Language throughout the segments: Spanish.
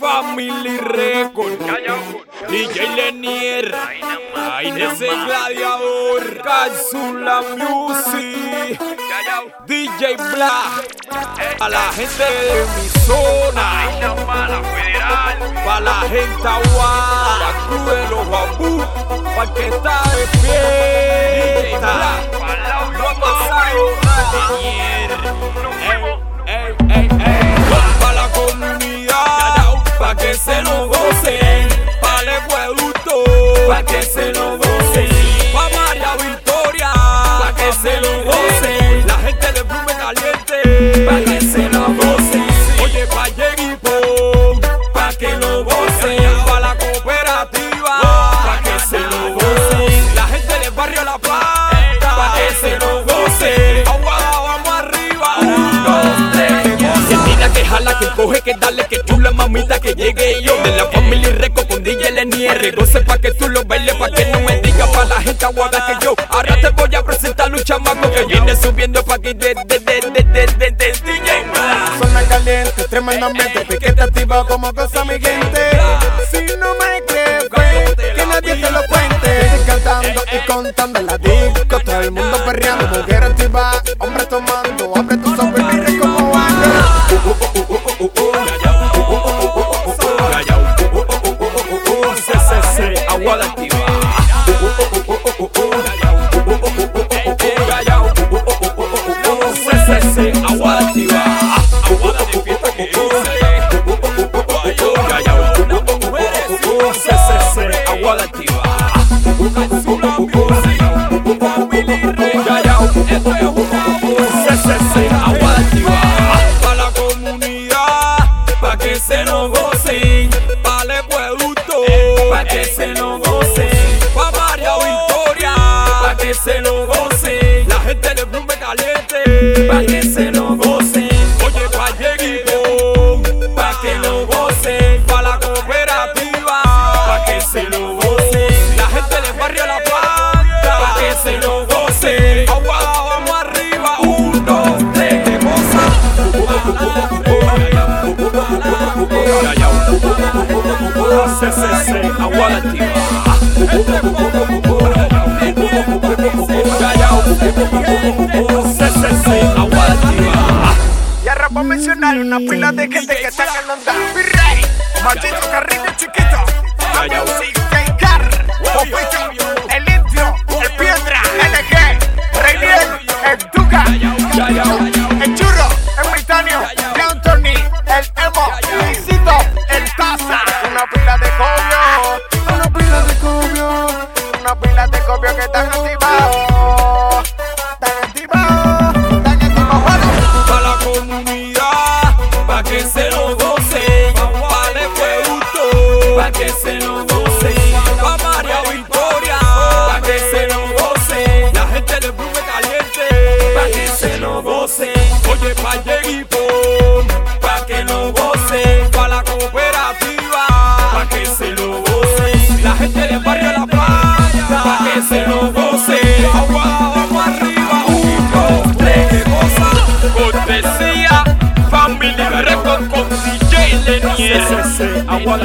Family Record, DJ Lenier, ese gladiador, Calzula Music, DJ Black, a la gente de mi zona, para la gente aguada, la cruz de los bambú, para que está de fiesta, no ha pasado pa' que se lo gocen, pa' María Victoria, pa' que se lo gocen, la gente de Blume Caliente, pa' que se lo gocen, oye, pa' Yeguipo, pa' que lo gocen, pa' la cooperativa, pa' que se lo gocen, la gente del barrio La Plata, pa' que se lo gocen, aguada, vamos arriba, un, dos, tres, que tira, que jala, que coge, que dale, que chula mamita, que llegue yo. De la familia Reco con DJ Lenier. Goce pa' que Pa' la gente aguada que yo Ahora te voy a presentar un chamaco que viene subiendo pa' que de, de, de, de, de, de, de DJ Black. Zona caliente, tremendamente piquete activado como cosa mi gente. Si no me crees, pues, que nadie te lo cuente. Estoy cantando y contando en la disco, todo el mundo perreando, mujer activa, hombre tomando, abre tus ojos y mire una pila de gente que está en onda. Virrey, maldito carrito chiquito. Music, Car, Popito, el indio, el piedra, LG, Reinier, el Duca, el churro, el britanio, el Anthony, el emo, Luisito, el taza. Una pila de cobio, una pila de cobio, una pila de cobio que están activados.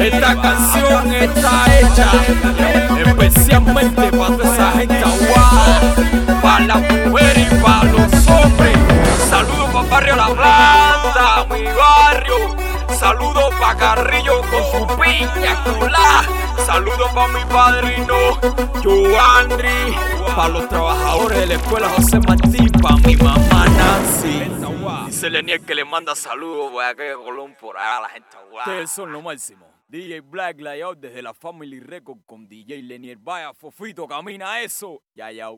Esta canción está hecha especialmente para toda esa gente aguada, para las mujeres y para los hombres. Saludos para Barrio La Plata, mi barrio. Saludos para Carrillo con su piña culá. Saludos para mi padrino, Joandri. Para los trabajadores de la escuela José Martín. Dice Lenier que le manda saludos a que Colón por allá la gente aguada. Ustedes son lo máximo. DJ Black Layout desde la Family Record con DJ Lenier. Vaya, Fofito, camina eso. Ya, ya.